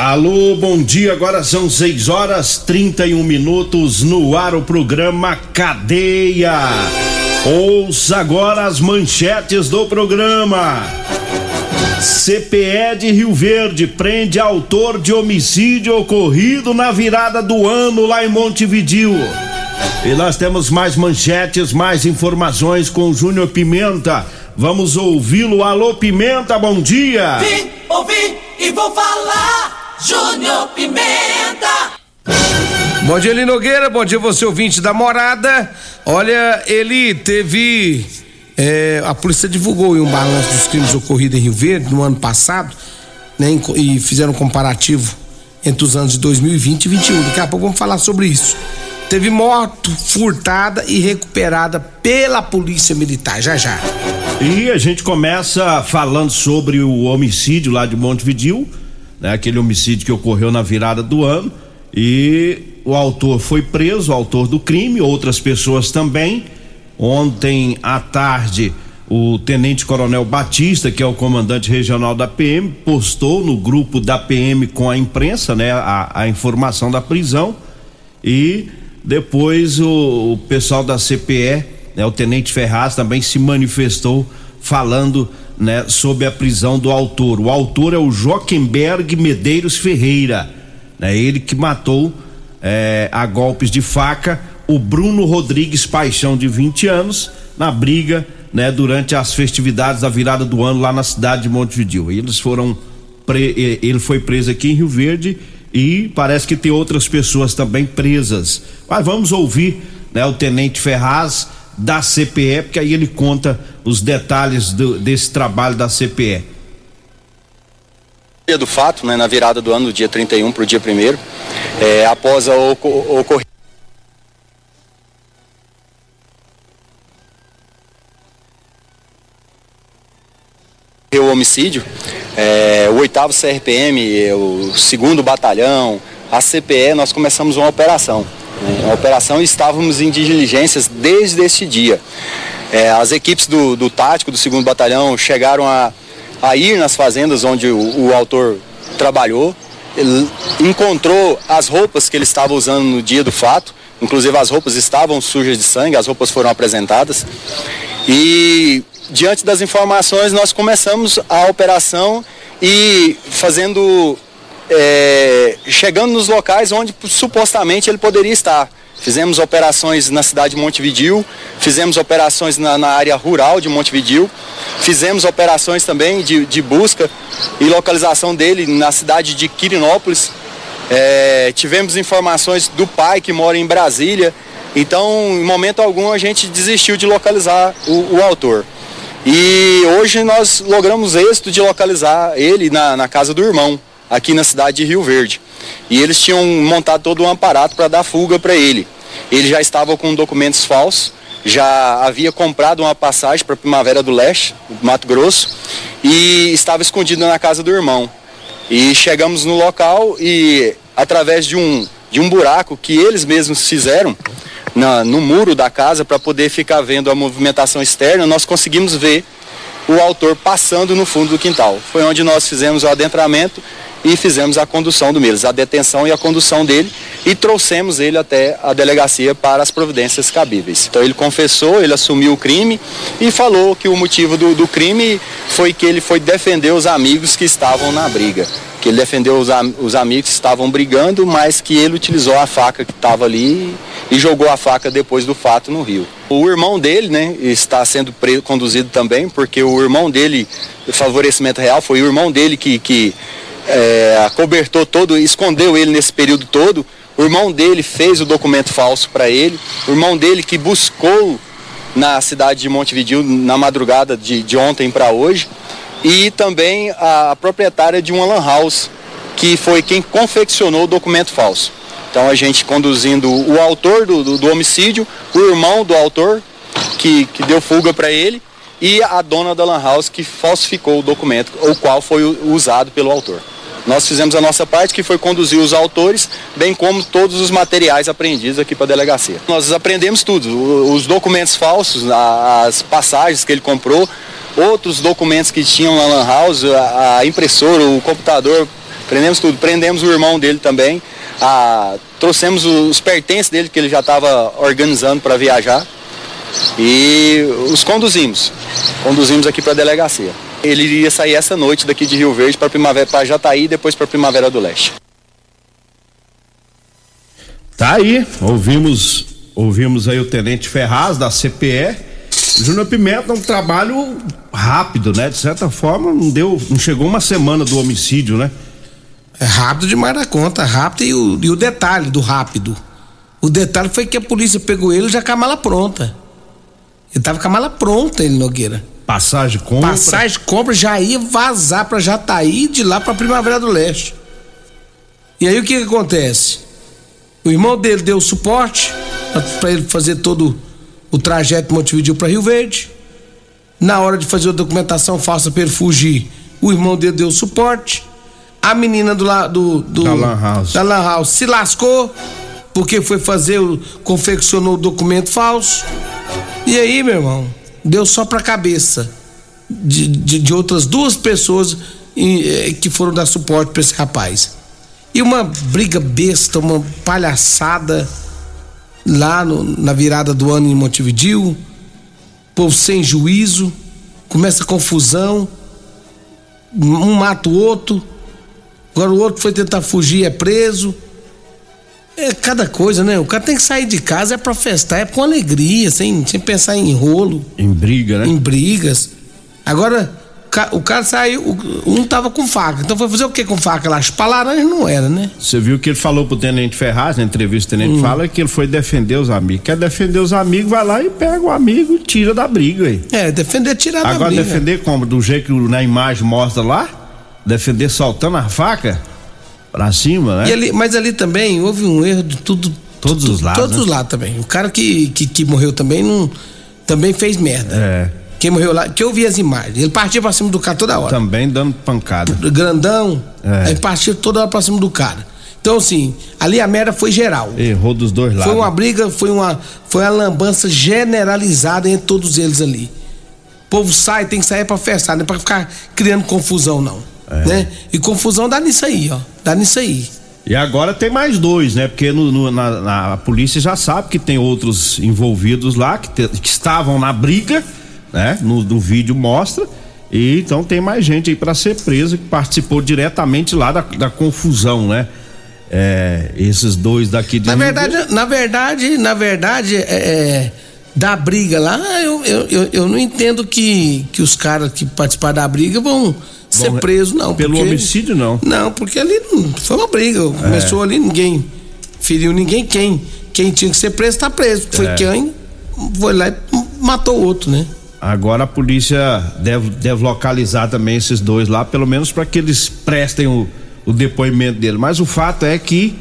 Alô, bom dia. Agora são 6 horas 31 minutos no ar o programa Cadeia. Ouça agora as manchetes do programa. CPE de Rio Verde prende autor de homicídio ocorrido na virada do ano lá em Montevidil. E nós temos mais manchetes, mais informações com Júnior Pimenta. Vamos ouvi-lo. Alô, Pimenta, bom dia. Vim, ouvi e vou falar. Júnior Pimenta. Bom dia, Eli Nogueira. Bom dia, você ouvinte da morada. Olha, ele teve. é, a polícia divulgou um balanço dos crimes ocorridos em Rio Verde no ano passado, né, e fizeram um comparativo entre os anos de 2020 e 2021. Daqui a pouco vamos falar sobre isso. Teve moto furtada e recuperada pela polícia militar. Já já. E a gente começa falando sobre o homicídio lá de Montevidil, né? Aquele homicídio que ocorreu na virada do ano e o autor foi preso, o autor do crime, outras pessoas também. Ontem à tarde, o Tenente Coronel Batista, que é o comandante regional da PM, postou no grupo da PM com a imprensa, né, a, a informação da prisão e depois o, o pessoal da CPE, né, o Tenente Ferraz também se manifestou falando né, sobre a prisão do autor. O autor é o Joquemberg Medeiros Ferreira, né, ele que matou eh, a golpes de faca o Bruno Rodrigues Paixão, de 20 anos, na briga né, durante as festividades da virada do ano lá na cidade de Montevideo. Eles foram. Pre... Ele foi preso aqui em Rio Verde e parece que tem outras pessoas também presas. Mas vamos ouvir né, o Tenente Ferraz da CPE, porque aí ele conta os detalhes do, desse trabalho da CPE. Dia do fato, né, na virada do ano, do dia 31 para o dia 1 é, após a ocorrência. o homicídio, é, o oitavo CRPM, o segundo batalhão, a CPE, nós começamos uma operação. Né, uma operação estávamos em diligências desde esse dia. É, as equipes do, do tático do segundo batalhão chegaram a, a ir nas fazendas onde o, o autor trabalhou, encontrou as roupas que ele estava usando no dia do fato, inclusive as roupas estavam sujas de sangue, as roupas foram apresentadas. E diante das informações nós começamos a operação e fazendo é, chegando nos locais onde supostamente ele poderia estar. Fizemos operações na cidade de Montevidil, fizemos operações na, na área rural de Montevidil, fizemos operações também de, de, busca e localização dele na cidade de Quirinópolis. É, tivemos informações do pai que mora em Brasília. Então, em momento algum, a gente desistiu de localizar o, o autor. E hoje nós logramos êxito de localizar ele na, na casa do irmão aqui na cidade de Rio Verde. E eles tinham montado todo um aparato para dar fuga para ele. Ele já estava com documentos falsos, já havia comprado uma passagem para Primavera do Leste, Mato Grosso, e estava escondido na casa do irmão. E chegamos no local e através de um, de um buraco que eles mesmos fizeram na, no muro da casa para poder ficar vendo a movimentação externa, nós conseguimos ver o autor passando no fundo do quintal. Foi onde nós fizemos o adentramento e fizemos a condução do Miles, a detenção e a condução dele e trouxemos ele até a delegacia para as providências cabíveis. Então ele confessou, ele assumiu o crime e falou que o motivo do, do crime foi que ele foi defender os amigos que estavam na briga. Que ele defendeu os, os amigos que estavam brigando, mas que ele utilizou a faca que estava ali e jogou a faca depois do fato no rio. O irmão dele, né, está sendo preso, conduzido também, porque o irmão dele, favorecimento real, foi o irmão dele que, que é, acobertou todo, escondeu ele nesse período todo. O irmão dele fez o documento falso para ele. O irmão dele que buscou na cidade de Montevideo na madrugada de, de ontem para hoje. E também a, a proprietária de uma lan house, que foi quem confeccionou o documento falso. Então a gente conduzindo o autor do, do, do homicídio, o irmão do autor, que, que deu fuga para ele, e a dona da Lan House que falsificou o documento, o qual foi usado pelo autor. Nós fizemos a nossa parte, que foi conduzir os autores, bem como todos os materiais apreendidos aqui para a delegacia. Nós aprendemos tudo, os documentos falsos, as passagens que ele comprou, outros documentos que tinham na Lan House, a impressora, o computador, prendemos tudo. Prendemos o irmão dele também, a, trouxemos os pertences dele que ele já estava organizando para viajar e os conduzimos. Conduzimos aqui para a delegacia. Ele iria sair essa noite daqui de Rio Verde para Primavera, para Jataí e depois para Primavera do Leste. Tá aí, ouvimos, ouvimos aí o Tenente Ferraz da CPE. Júnior Pimenta, um trabalho rápido, né? De certa forma, não deu, não chegou uma semana do homicídio, né? É rápido demais da conta, rápido e o, e o detalhe do rápido. O detalhe foi que a polícia pegou ele já com a mala pronta. Ele tava com a mala pronta, ele Nogueira. Passagem compra. Passagem compra já ia vazar para Jataí de lá para Primavera do Leste. E aí o que, que acontece? O irmão dele deu suporte para ele fazer todo o trajeto de Montevideo para Rio Verde. Na hora de fazer a documentação falsa para ele fugir, o irmão dele deu suporte. A menina do, do, do da Lan House. da Lan House se lascou porque foi fazer confeccionou o documento falso. E aí, meu irmão, deu só pra cabeça de, de, de outras duas pessoas em, que foram dar suporte para esse rapaz. E uma briga besta, uma palhaçada lá no, na virada do ano em Montevideo, povo sem juízo, começa confusão, um mata o outro, agora o outro foi tentar fugir, é preso. É cada coisa, né? O cara tem que sair de casa é pra festar, é com alegria, sem, sem pensar em rolo. Em briga, né? Em brigas. Agora, o cara saiu, um tava com faca, então foi fazer o que com faca lá? Chupar laranja não era, né? Você viu que ele falou pro Tenente Ferraz, na entrevista o Tenente hum. fala que ele foi defender os amigos. Quer defender os amigos, vai lá e pega o amigo e tira da briga aí. É, defender, tirar Agora, da briga. Agora defender como? Do jeito que na imagem mostra lá? Defender soltando a faca? Pra cima, né? Ali, mas ali também houve um erro de tudo. Todos tudo, os lados. Todos né? os lados também. O cara que, que, que, morreu também não. Também fez merda. É. Quem morreu lá, que eu vi as imagens. Ele partia pra cima do cara toda hora. Também dando pancada. Grandão. É. Aí partia toda hora pra cima do cara. Então, assim, ali a merda foi geral. Errou dos dois lados. Foi uma briga, foi uma, foi uma lambança generalizada entre todos eles ali. O povo sai, tem que sair pra festar, não é pra ficar criando confusão, não. É. Né? E confusão dá nisso aí, ó. Dá nisso aí. E agora tem mais dois, né? Porque no, no, na, na, a polícia já sabe que tem outros envolvidos lá que, te, que estavam na briga, né? No, no, vídeo mostra. E então tem mais gente aí para ser preso que participou diretamente lá da, da confusão, né? É, esses dois daqui de na verdade na verdade na verdade é, é, da briga lá eu, eu, eu, eu, não entendo que que os caras que participaram da briga vão ser preso, não. Pelo porque, homicídio, não. Não, porque ali foi uma briga. É. Começou ali, ninguém feriu ninguém. Quem, quem tinha que ser preso, tá preso. Foi é. quem foi lá e matou o outro, né? Agora a polícia deve, deve localizar também esses dois lá, pelo menos para que eles prestem o, o depoimento dele. Mas o fato é que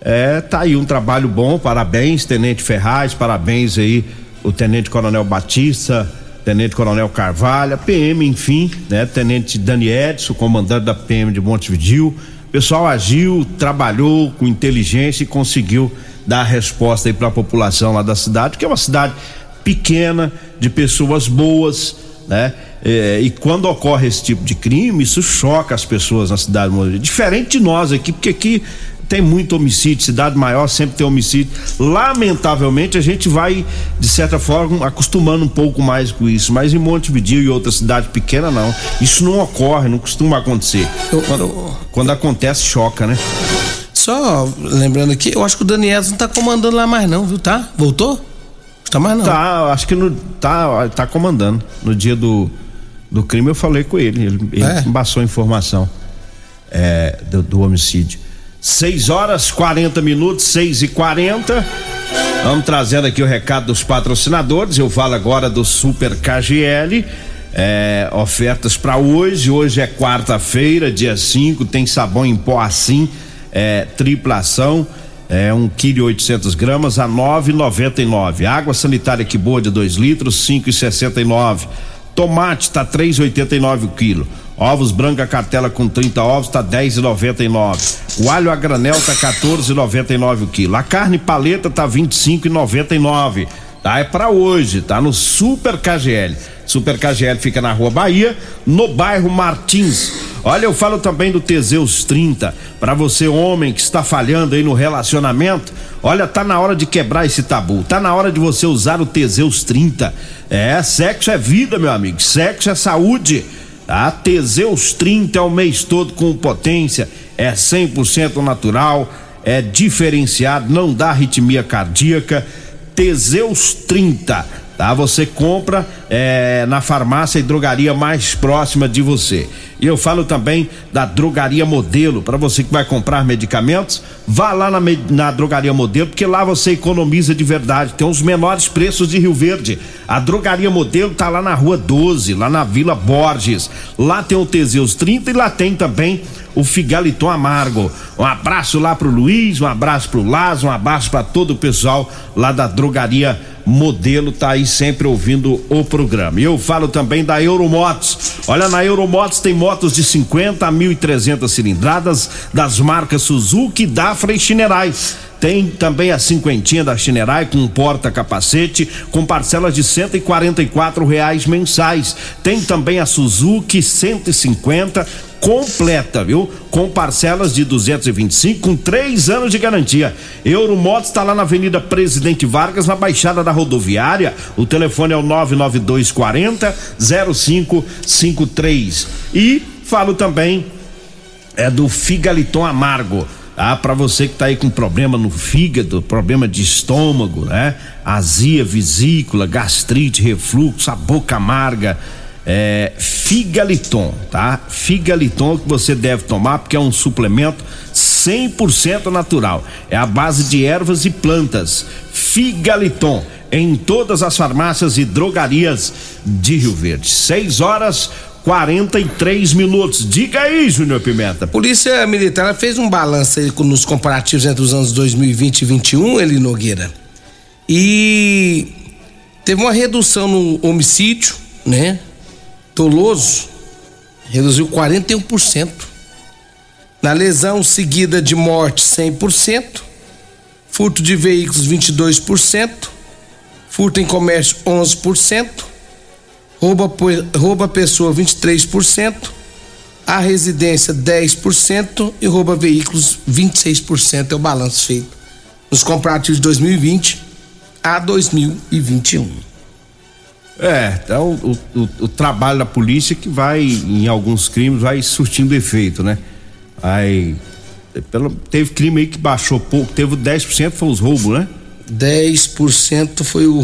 é, tá aí um trabalho bom, parabéns, Tenente Ferraz, parabéns aí, o Tenente Coronel Batista, Tenente Coronel Carvalho, PM, enfim, né? Tenente Dani Edson, comandante da PM de Montevideo. O pessoal agiu, trabalhou com inteligência e conseguiu dar resposta aí para a população lá da cidade, que é uma cidade pequena, de pessoas boas, né? É, e quando ocorre esse tipo de crime, isso choca as pessoas na cidade. Diferente de nós aqui, porque aqui tem muito homicídio, cidade maior sempre tem homicídio. Lamentavelmente a gente vai, de certa forma, acostumando um pouco mais com isso. Mas em Montevideo e outra cidade pequena, não. Isso não ocorre, não costuma acontecer. Quando, quando acontece, choca, né? Só lembrando aqui, eu acho que o Daniel não tá comandando lá mais não, viu? Tá? Voltou? Tá mais não. Tá, acho que no, tá, tá comandando. No dia do, do crime eu falei com ele, ele, ele É? passou a informação é, do, do homicídio. 6 horas 40 minutos, 6 e 40 Vamos trazendo aqui o recado dos patrocinadores. Eu falo agora do Super KGL. é, ofertas para hoje. Hoje é quarta-feira, dia 5. Tem sabão em pó assim, é, triplação. É um quilo e 800 gramas a 9,99. Água sanitária que boa de 2 litros, 5,69. Tomate tá 3,89 o quilo. Ovos branca cartela com 30 ovos tá 10,99. O alho a granel tá 14,99 o quilo. A carne paleta tá 25,99. Tá é para hoje, tá no Super KGL. Super KGL fica na Rua Bahia, no bairro Martins. Olha, eu falo também do Teseus 30. Para você homem que está falhando aí no relacionamento, olha, tá na hora de quebrar esse tabu. Tá na hora de você usar o Teseus 30. É, sexo é vida, meu amigo. Sexo é saúde. Tá? Teseus 30 é o mês todo com potência, é 100% natural, é diferenciado, não dá arritmia cardíaca. Teseus 30, tá? Você compra é, na farmácia e drogaria mais próxima de você. E eu falo também da drogaria modelo, para você que vai comprar medicamentos, vá lá na, na drogaria modelo, porque lá você economiza de verdade, tem os menores preços de Rio Verde. A drogaria modelo tá lá na rua 12, lá na Vila Borges. Lá tem o Teseus 30 e lá tem também o Figaliton Amargo. Um abraço lá pro Luiz, um abraço pro Laz, um abraço para todo o pessoal lá da drogaria Modelo, tá aí sempre ouvindo o programa. E eu falo também da Euromotos. Olha, na Euromotos tem motos de 50 a 1.300 cilindradas das marcas Suzuki, Dafra e Chinerai. Tem também a cinquentinha da Chinerai com porta-capacete com parcelas de 144 reais mensais. Tem também a Suzuki 150 completa, viu? Com parcelas de 225 com três anos de garantia. Euromotos está lá na Avenida Presidente Vargas, na Baixada da Rodoviária. O telefone é o 99240 0553. E falo também é do Figaliton Amargo. Ah, para você que tá aí com problema no fígado, problema de estômago, né? Azia, vesícula, gastrite, refluxo, a boca amarga, é Figaliton, tá? Figaliton que você deve tomar porque é um suplemento 100% natural. É a base de ervas e plantas. Figaliton em todas as farmácias e drogarias de Rio Verde. 6 horas 43 minutos. Diga aí, Júnior Pimenta. Polícia Militar fez um balanço nos comparativos entre os anos 2020 e 2021, ele Nogueira. E teve uma redução no homicídio, né? Toloso reduziu 41%. Na lesão seguida de morte, 100%. Furto de veículos, 22%. Furto em comércio, 11%. Rouba, rouba pessoa 23%, a residência 10% e rouba veículos 26% é o balanço feito nos comparativos de 2020 a 2021. É, então o, o- o trabalho da polícia que vai, em alguns crimes, vai surtindo efeito, né? Aí. Pelo, teve crime aí que baixou pouco, teve 10% foi os roubos, né? 10% foi o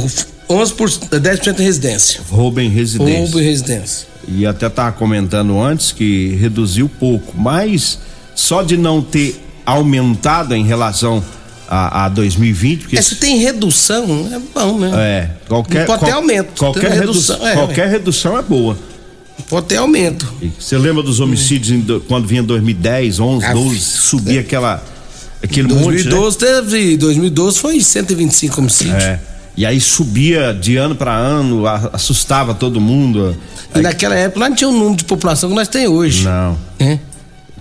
11%, 10% em residência. Roubo em residência. Roubo em residência. E até tava comentando antes que reduziu pouco, mas só de não ter aumentado em relação a, a 2020, porque É, se tem redução, é bom, né? é, qualquer pode ter aumento, Qualquer redução, redução, é, qualquer redução é boa. Pode ter aumento. Você lembra dos homicídios em do- quando vinha 2010, 11, Ah, 12, subia aquela aquele monte, 2012 teve, 2012 foi 125 homicídios. né? É. E aí subia de ano para ano, a- assustava todo mundo. E naquela época nós não tinha o número de população que nós tem hoje. Não. né?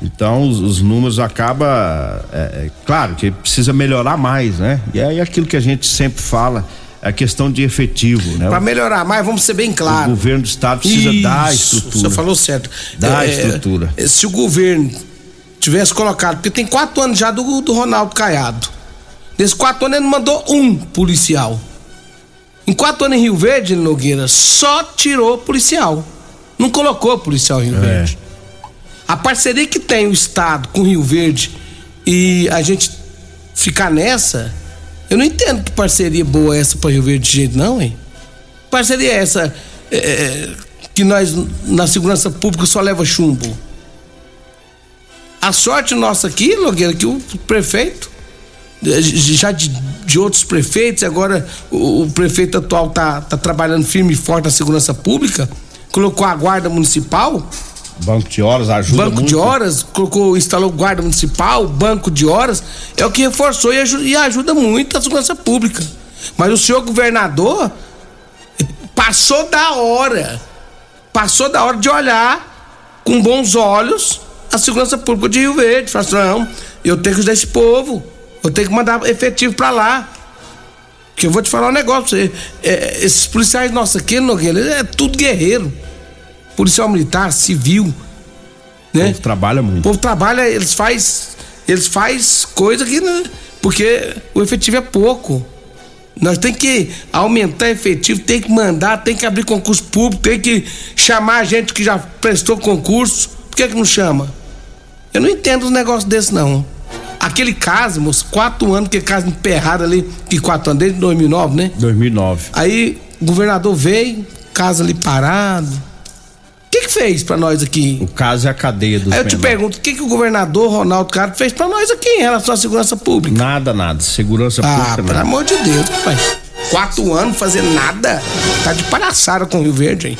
Então os, os números acaba, é, é, claro que precisa melhorar mais, né? E aí aquilo que a gente sempre fala, a questão de efetivo, né? Para melhorar mais, vamos ser bem claros. O governo do estado precisa Isso, dar estrutura. Você falou certo. Dar estrutura. Se o governo tivesse colocado, porque tem quatro anos já do, do Ronaldo Caiado. Nesses quatro anos ele não mandou um policial. Em quatro anos em Rio Verde, Nogueira, só tirou policial. Não colocou policial em Rio É. Verde. A parceria que tem o Estado com Rio Verde e a gente ficar nessa, eu não entendo que parceria boa é essa para Rio Verde de jeito, não, hein? Parceria é essa é, é, que nós na segurança pública só leva chumbo. A sorte nossa aqui, Nogueira, que o prefeito, já de, de outros prefeitos, agora o, o prefeito atual tá, tá trabalhando firme e forte na segurança pública, colocou a guarda municipal, Banco de horas ajuda banco muito. de horas, colocou, instalou guarda municipal, banco de horas, é o que reforçou e ajuda, e ajuda muito a segurança pública. Mas o senhor governador passou da hora, passou da hora de olhar com bons olhos a segurança pública de Rio Verde. Falou assim, não, eu tenho que ajudar esse povo, eu tenho que mandar efetivo pra lá. Que eu vou te falar um negócio é, esses policiais nossos aqui, Nogueira, é tudo guerreiro. Policial militar, civil. O Né? povo trabalha O muito. povo trabalha, eles faz, eles faz coisa que né, porque o efetivo é pouco. Nós tem que aumentar efetivo, tem que mandar, tem que abrir concurso público, tem que chamar a gente que já prestou concurso. Por que que não chama? Eu não entendo os negócios desses não. Aquele caso, moço, quatro anos, que caso emperrado ali, que quatro anos, desde 2009, né? 2009. Aí o governador veio, casa ali parado. O que que fez pra nós aqui? O caso é a cadeia dos Aí eu te menores. pergunto, o que, que o governador Ronaldo Caro fez pra nós aqui em relação à segurança pública? Nada, nada. Segurança Ah, pública, pelo nada. amor de Deus, pai. Quatro anos fazendo nada. Tá de palhaçada com o Rio Verde, hein?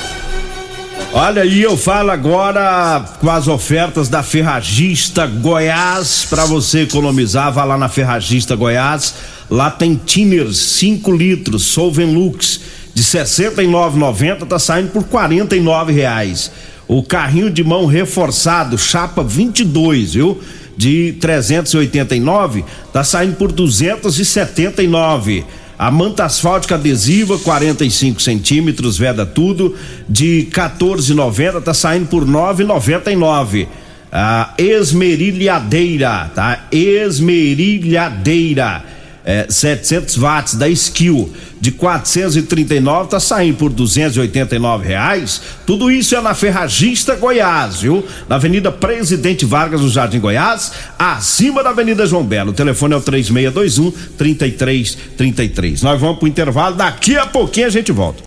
Olha aí, eu falo agora com as ofertas da Ferragista Goiás para você economizar. Vá lá na Ferragista Goiás. Lá tem Tiner 5 litros, Solvenlux de 69,90 tá saindo por 49 reais. O carrinho de mão reforçado, chapa 22, viu? De 389 tá saindo por 279. A manta asfáltica adesiva, 45 centímetros, veda tudo, de 14,90 tá saindo por 9,99. A esmerilhadeira, tá? Esmerilhadeira, é, 700 watts da Skill, de 439 tá saindo por 289 reais. Tudo isso é na Ferragista Goiás, viu? Na Avenida Presidente Vargas, no Jardim Goiás, acima da Avenida João Belo. O telefone é o 3621 3333. Nós vamos pro intervalo, daqui a pouquinho a gente volta.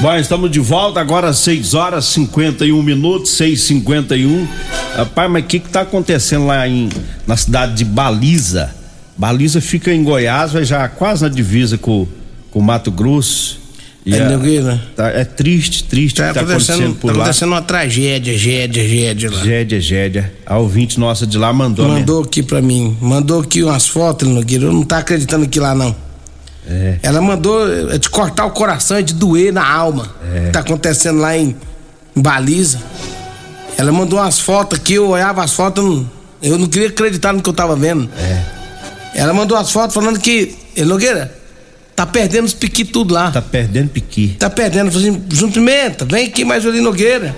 Bom, estamos de volta agora às 6 horas 51 minutos, 6h51. Rapaz, mas o que que tá acontecendo lá em, na cidade de Baliza? Baliza fica em Goiás, vai já quase na divisa com, com Mato Grosso. E É, a- Nogueira. tá- é triste, triste o Tá que tá acontecendo acontecendo, por tá lá. acontecendo uma tragédia, gédia, gédia lá. Gédia, Gédia. A ouvinte nossa de lá mandou. né? Mandou aqui pra mim, mandou aqui umas fotos, Nogueira. Eu não tá acreditando aqui lá, não. É. Ela mandou é de cortar o coração, é de doer na alma. É. Que tá acontecendo lá em, em Baliza. Ela mandou umas fotos aqui, eu olhava as fotos, eu não, eu não queria acreditar no que eu tava vendo. É. Ela mandou as fotos falando que, "Ei, Nogueira, tá perdendo os piqui tudo lá. Tá perdendo piqui. Tá perdendo. Falei assim, João Pimenta, vem aqui mais ali Nogueira.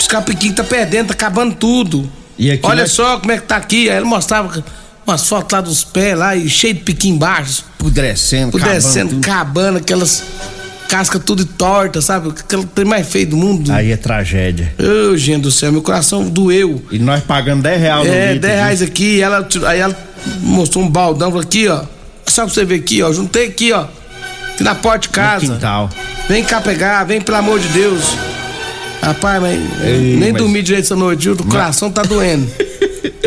Os capiqui tá perdendo, tá acabando tudo. E aqui Olha nós- só como é que tá aqui. Aí ele mostrava umas fotos lá dos pés lá e cheio de piqui embaixo. Pudrecendo, Pudecendo, acabando tudo. cabando, aquelas cascas tudo torta, sabe? Aquele trem mais feio do mundo. Aí é tragédia. Ô, gente do céu, meu coração doeu. E nós pagando 10 reais no É, litro 10 de- reais aqui, ela, aí ela mostrou um baldão, falou aqui, ó. Só pra você ver aqui, ó. Juntei aqui, ó. Aqui na porta de no casa. quintal. Vem cá pegar, vem pelo amor de Deus. Rapaz, mas Ei, nem mas- dormi direito essa noite, viu? O coração tá doendo.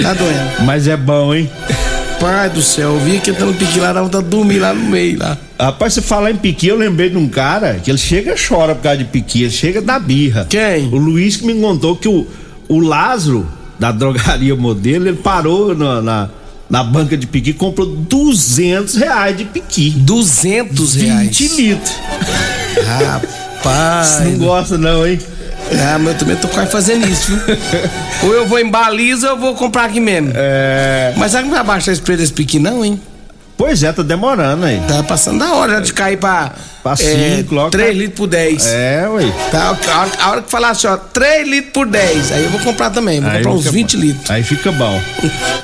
Tá doendo. Mas é bom, hein? Pai do céu, eu vi que tá no pique lá, dá vontade de dormir lá no meio lá. Rapaz, você falar em piqui, eu lembrei de um cara que ele chega e chora por causa de piqui, ele chega da birra. Quem? O Luiz que me contou que o, o Lázaro, da drogaria modelo, ele parou na, na, na banca de piqui e comprou 200 reais de piqui. 200 reais. 20 litros. Rapaz. Não gosta não, hein? Ah, mas eu também tô quase fazendo isso, viu? ou eu vou em baliza ou eu vou comprar aqui mesmo. É... Mas será que não vai baixar esse preço desse piqui não, hein? Pois é, tá demorando aí. Tá passando da hora de cair pra. Pra é, cinco, logo 3 tá- litros por 10. É, ué. Tá, a, hora, a hora que falar assim, ó, 3 litros por 10. Aí eu vou comprar também, vou Aí comprar uns fica 20 bom. litros. Aí fica bom.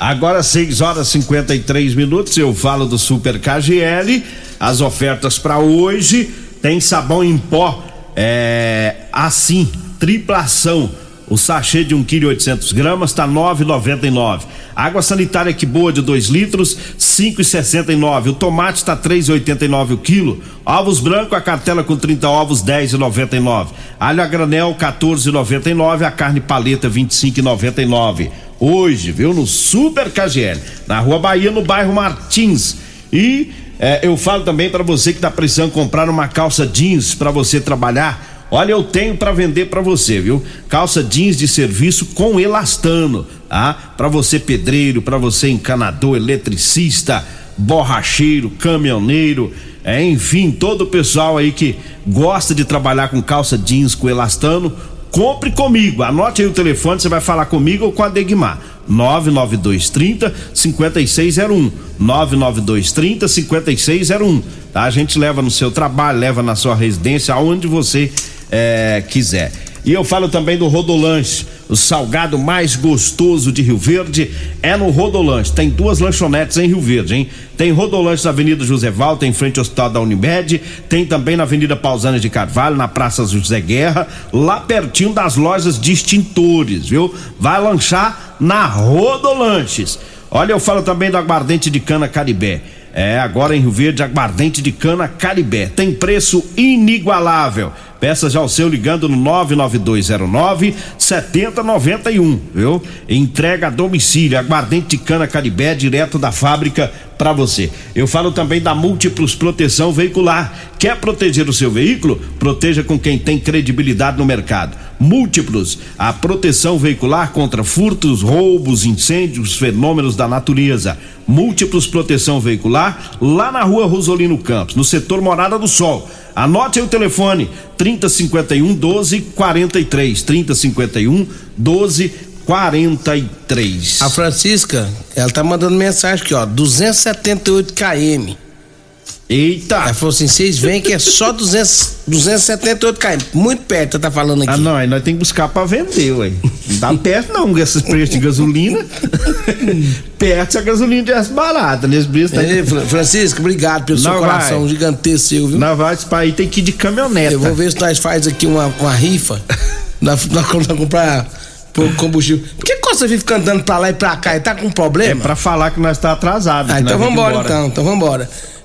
Agora 6 horas e 53 minutos, eu falo do Super KGL. As ofertas para hoje tem sabão em pó é, assim, triplação. O sachê de 1 kg 800 gramas tá 9,99. Água sanitária que boa de 2 litros, 5,69. O tomate tá 3,89 o quilo. Ovos brancos, a cartela com 30 ovos, 10,99. Alho a granel, 14,99. A carne paleta, 25,99. Hoje, viu? No Super KGL, na Rua Bahia, no bairro Martins. E é, eu falo também para você que tá precisando comprar uma calça jeans para você trabalhar. Olha, eu tenho para vender para você, viu? Calça jeans de serviço com elastano, tá? Para você pedreiro, para você encanador, eletricista, borracheiro, caminhoneiro, é, enfim, todo o pessoal aí que gosta de trabalhar com calça jeans com elastano, compre comigo. Anote aí o telefone, você vai falar comigo ou com a Degmar. 99230 5601. 99230 5601. Tá? A gente leva no seu trabalho, leva na sua residência, aonde você é, quiser. E eu falo também do Rodolanche, o salgado mais gostoso de Rio Verde é no Rodolanche. Tem duas lanchonetes em Rio Verde, hein? Tem Rodolanche na Avenida José Valta, em frente ao Hospital da Unimed. Tem também na Avenida Pausanes de Carvalho, na Praça José Guerra, lá pertinho das lojas de extintores, viu? Vai lanchar na Rodolanches. Olha, eu falo também do aguardente de cana Caribé. É, agora em Rio Verde, aguardente de cana Caribé. Tem preço inigualável. Peça já o seu ligando no 99209 7091, viu? Entrega a domicílio, aguardente de cana Caribé direto da fábrica para você. Eu falo também da Múltiplos Proteção Veicular. Quer proteger o seu veículo? Proteja com quem tem credibilidade no mercado. Múltiplos, a proteção veicular contra furtos, roubos, incêndios, fenômenos da natureza. Múltiplos Proteção Veicular, lá na rua Rosolino Campos, no setor Morada do Sol. Anote aí o telefone: 3051 1243. 3051 1243. A Francisca, ela tá mandando mensagem aqui, ó, 278 km. Eita! Ela falou assim, vocês veem que é só 200, 278 km, muito perto, tá falando aqui. Ah, não, aí nós temos que buscar pra vender, ué. Não dá perto não, com esses preços de gasolina. perto se a gasolina tivesse barata, nesse preço tá... Ei, Fran- Francisca, obrigado pelo seu Não coração vai. gigantesco seu, viu? Na pra aí tem que ir de caminhonete. Eu vou ver se nós faz aqui uma, uma rifa. nós, comprar pôr combustível. Por que Costa vive cantando pra lá e pra cá? Ele tá com É problema? pra falar que nós tá atrasado. Ah, então vambora embora. então, então vambora.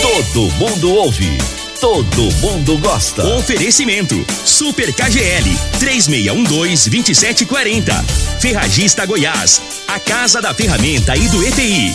Todo mundo ouve. Todo mundo gosta. Oferecimento: Super KGL 3612-2740. Ferragista Goiás, a casa da ferramenta e do EPI.